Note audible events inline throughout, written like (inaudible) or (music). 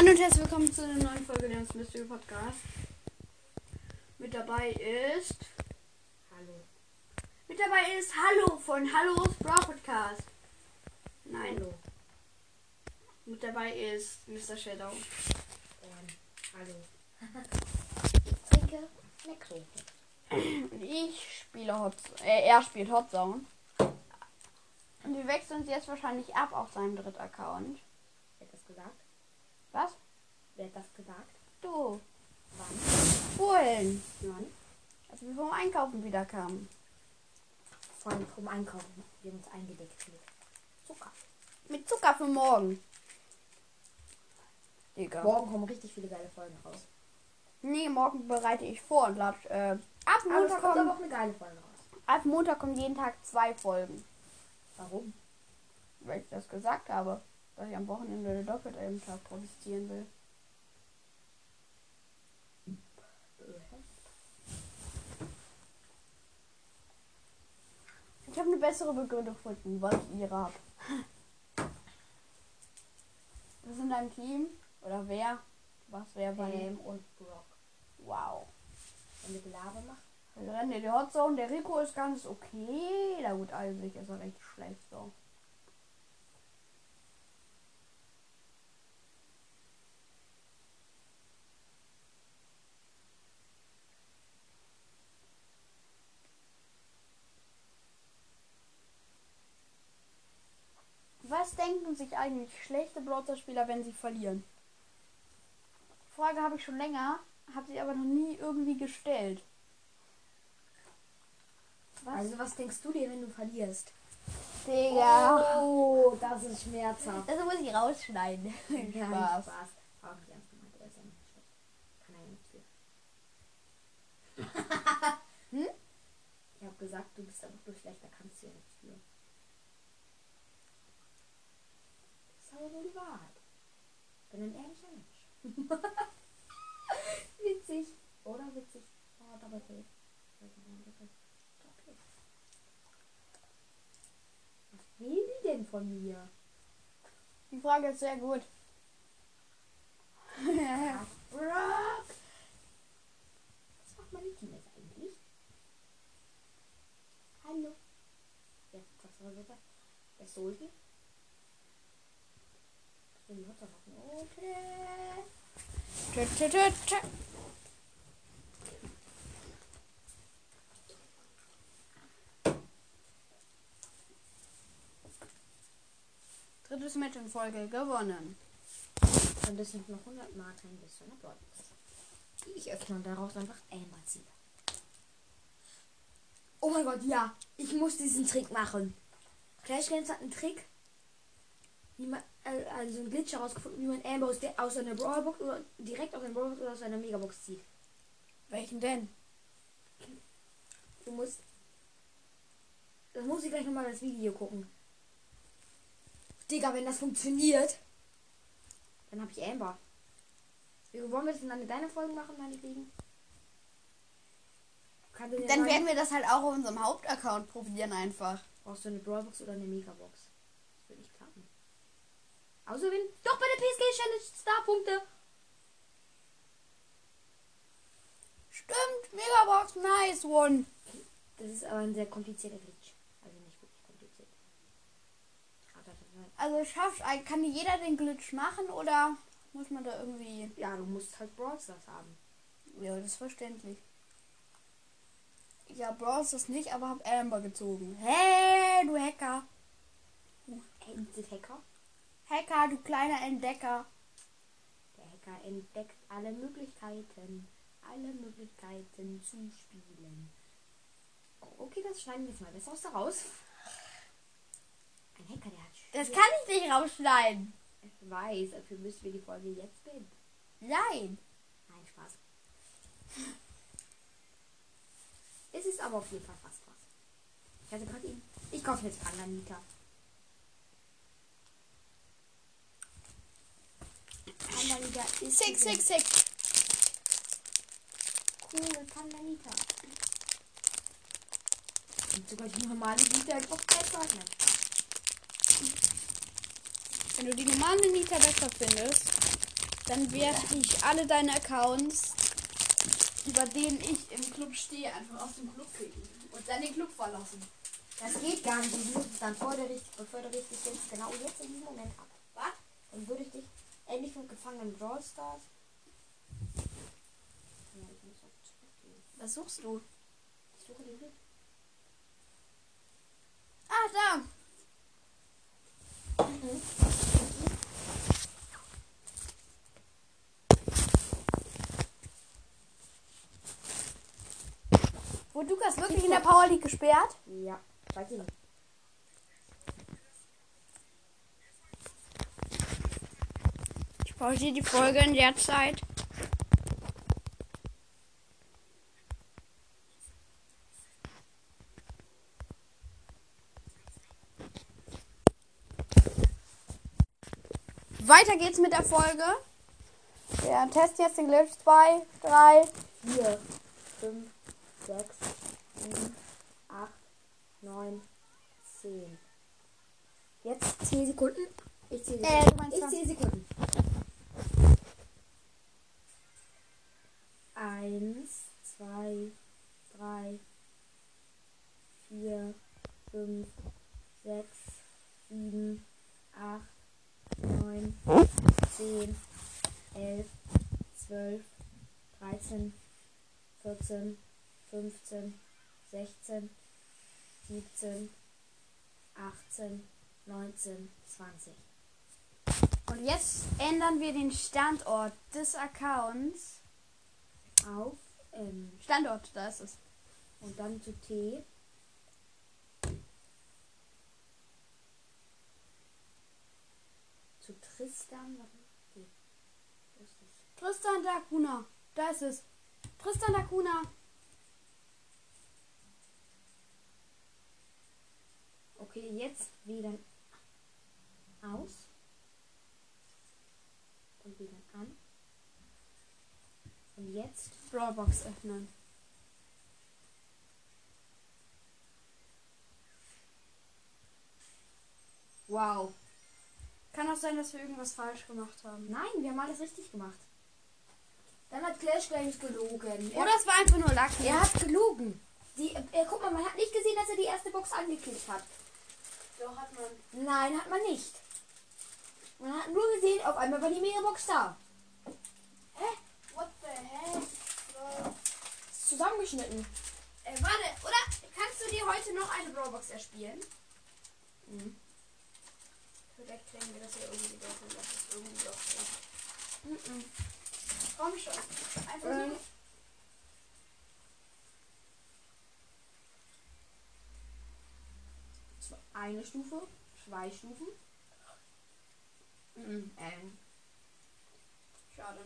Hallo und herzlich willkommen zu einer neuen Folge des Mystery Podcast. Mit dabei ist. Hallo. Mit dabei ist Hallo von Hallos Bra Podcast. Nein. Hallo. Mit dabei ist Mr. Shadow. Ähm, hallo. Trinke Necro. Und ich spiele Hot. Äh, er spielt Hot Zone. Und wir wechseln uns jetzt wahrscheinlich ab auf seinem dritten Account. Wer hat das gesagt? Was? Wer hat das gesagt? Du. Wann? Vorhin. Wann? Als wir vom Einkaufen wieder kamen. Allem vom Einkaufen. Wir haben uns eingedeckt mit Zucker. Mit Zucker für morgen. Digga. Morgen kommen richtig viele geile Folgen raus. Nee, morgen bereite ich vor und lad. Äh, ab Montag kommt aber auch eine geile Folge raus. ab Montag kommen jeden Tag zwei Folgen. Warum? Weil ich das gesagt habe. Dass ich am Wochenende doppelt einen Tag produzieren will. Ich habe eine bessere Begründung gefunden, weil ich ihre habe. Wir sind ein Team. Oder wer? Was wer bei Pam und Brock. Wow. Wenn wir Gelaber machen. Wir rennen in die Hotzone. Der Rico ist ganz okay. Na gut, eigentlich ist er recht schlecht so. Was denken sich eigentlich schlechte Browser-Spieler, wenn sie verlieren? Frage habe ich schon länger, habe sie aber noch nie irgendwie gestellt. Was? Also was denkst du dir, wenn du verlierst? Digga. Oh, das ist schmerzhaft. Das muss ich rausschneiden. Ja, (laughs) Spaß. Spaß. Auch nicht ernst gemeint. Er ist ja nicht schlecht. Kann er ja nichts für. Hm? (laughs) Ich habe gesagt, du bist einfach nur schlechter, kannst du ja nichts für. Nur die Wahrheit. Bin ein ehrlicher Mensch. (laughs) witzig. Oder witzig. Oh, dabei fällt. Okay. Was will die denn von mir? Die Frage ist sehr gut. (laughs) Brock! Was macht meine Team jetzt eigentlich? Hallo. Ja, was soll das? Der Soldi? Drittes Match in Folge gewonnen. Und das sind noch 100 Marken bis zu einer Broadcast. Ich öffne und daraus einfach Amber ziehe. Oh mein Gott, ja. Ich muss diesen Trick machen. Clash Games hat einen Trick. Wie man, äh, also einen Glitch herausgefunden, wie man Amber aus, der, aus einer Brawlbox oder direkt aus einer Brawlbox oder aus einer Megabox zieht. Welchen denn? Du musst. Das muss ich gleich nochmal das Video gucken. Digga, wenn das funktioniert, dann habe ich Amber. Wie wollen wir das in eine deiner Folgen machen, meinetwegen? Dann werden wir das halt auch auf unserem Hauptaccount probieren einfach. Brauchst du eine Brawlbox oder eine Megabox? Das wird nicht klappen. Außer wenn. Doch bei der PSG Challenge Starpunkte! Stimmt, Megabox, nice one. Das ist aber ein sehr komplizierter Glitch. Also nicht wirklich kompliziert. Halt- Also schafft, kann jeder den Glitch machen oder muss man da irgendwie... Ja, du musst halt Brawl Stars haben. Ja, das ist verständlich. Ich hab Bros das nicht, aber hab Amber gezogen. Hey, du Hacker. Endlich Hacker. Hacker, du kleiner Entdecker. Der Hacker entdeckt alle Möglichkeiten, alle Möglichkeiten zu spielen. Oh, okay, das schneiden wir jetzt mal besser aus der raus. Ein Hacker, der hat Das kann ich nicht rausschneiden. Ich weiß, dafür müssen wir die Folge jetzt beenden. Nein. Nein, Spaß. Es ist aber auf jeden Fall fast was. Ich hatte gerade ihn. Ich kaufe jetzt Pandanita. Pandanita ist. Six, six, six. Coole Pandanita. Und sogar die normale Nita etwas besser. Nein. Wenn du die normale Nita besser findest, Dann werde ich alle deine Accounts, über denen ich im Club stehe, einfach aus dem Club kicken. Und dann den Club verlassen. Das geht gar nicht. Es dann fördere ich, befördere ich dich jetzt genau jetzt in diesem Moment ab. Was? Dann würde ich dich endlich vom gefangenen Brawl Stars. Was suchst du? Ich suche den Glück. Ah, da. Wurde Lukas wirklich in der Power League gesperrt? Ja, weiß ich nicht. Ich pausiere die Folge in der Zeit. Weiter geht's mit der Folge. Wir testen jetzt den Glitch 2, 3. 4, 5, 6, 7, 8, 9, 10. Jetzt 10 Sekunden. Ich zähle Äh, Sekunden. meinst ich 20. zähle Sekunden. 1, 2, 3, 4, 5, 6, 7, 8, 9, 10, 11, 12, 13, 14, 15, 16, 17, 18, 19, 20. Und jetzt ändern wir den Standort des Accounts. Auf ähm, Standort, da ist es. und dann zu T. Zu Tristan. Das? Tristan da. Da ist es. Tristan da. Okay, jetzt wieder aus. Und wieder an. Und jetzt Brawlbox öffnen. Wow. Kann auch sein, dass wir irgendwas falsch gemacht haben. Nein, wir haben alles richtig gemacht. Dann hat Clash gleich gelogen. Oder es war einfach nur Lucky. er hat gelogen. Die, äh, guck mal, man hat nicht gesehen, dass er die erste Box angeklickt hat. Doch, hat man. Nein, hat man nicht. Man hat nur gesehen, auf einmal war die Megabox da. Hä? What the heck? Ist zusammengeschnitten. Äh, warte, oder? Kannst du dir heute noch eine Brawlbox erspielen? Mhm. Vielleicht kriegen wir das ja irgendwie doch und das ist irgendwie doch so. Mhm. Komm schon. Einfach Ähm. so. Eine Stufe, zwei Stufen. Mhm. Ähm, Schade.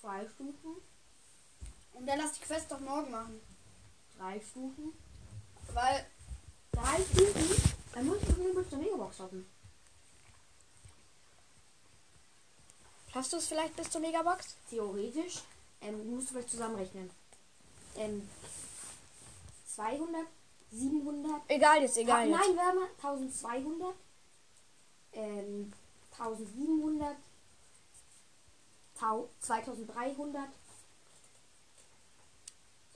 zwei Stufen, Und dann lass die Quest doch morgen machen. drei Stufen, Weil drei Stufen. Dann muss ich irgendwo bis zur Megabox hoffen. Hast du es vielleicht bis zur Megabox? Theoretisch ähm, musst du vielleicht zusammenrechnen. Ähm, 200, 700, Egal jetzt, Ta egal jetzt. nein, mal, 1200, ähm, 1700, Tau 2300,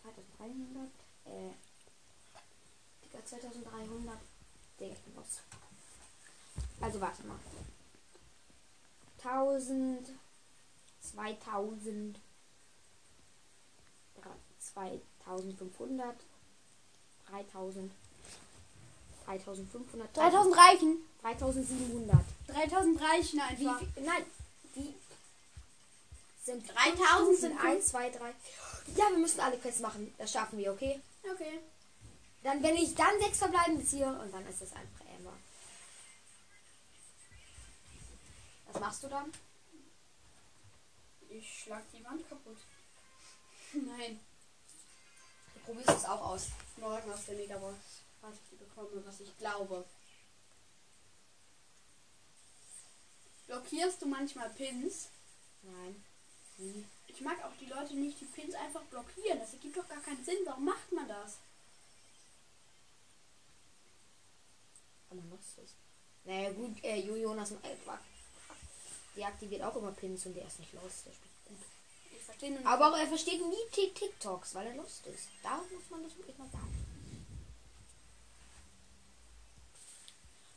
2300, äh, Digga, 2300, Bin los. Also warte mal. 1000, 2000, 2500, 3000, 3500, 3000 reichen. 3700. 3000 reichen Wie einfach. viel? Nein, die sind 3000 sind 1, 2, 3. Ja, wir müssen alle Quests machen. Das schaffen wir, okay? Okay. Dann, wenn ich dann sechs verbleiben ziehe und dann ist es einfach Amber. Was machst du dann? Ich schlag die Wand kaputt. (laughs) Nein. Du probierst es auch aus. Morgen aus der Megabox. Was ich die bekomme, was ich glaube. Blockierst du manchmal Pins? Nein. Wie? Ich mag auch die Leute nicht, die Pins einfach blockieren. Das ergibt doch gar keinen Sinn. Warum macht man das? Aber nutzt es. Naja, gut, äh, Jo- Jonas, äh, Quack. deaktiviert auch immer Pins und der ist nicht los. Der spielt gut. Ich verstehe nur. Aber er versteht nie Tik- TikToks, weil er lost ist. Da muss man das wirklich mal sagen.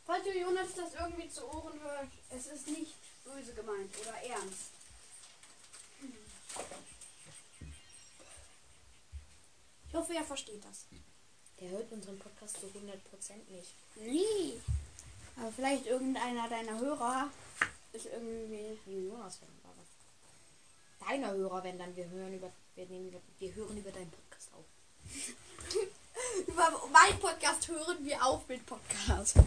Falls du Jonas das irgendwie zu Ohren hört, es ist nicht böse gemeint oder ernst. Ich hoffe, er versteht das. Der hört unseren Podcast zu 100% nicht. Nie. Aber vielleicht irgendeiner deiner Hörer ist irgendwie. Wie Jonas das. Deiner Hörer, wenn dann wir hören über wir nehmen wir hören über deinen Podcast auf. (laughs) Über meinen Podcast hören wir auf mit Podcast. Das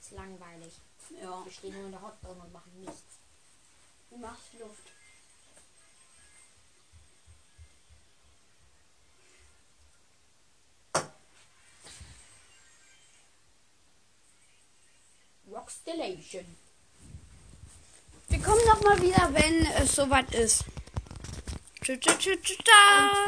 ist langweilig. Ja. Wir stehen nur in der Hotdog und machen nichts. Du machst Luft. Rockstellation. Wir kommen noch mal wieder, wenn es soweit ist. Tschüss, tschüss, tschüss, tschüss.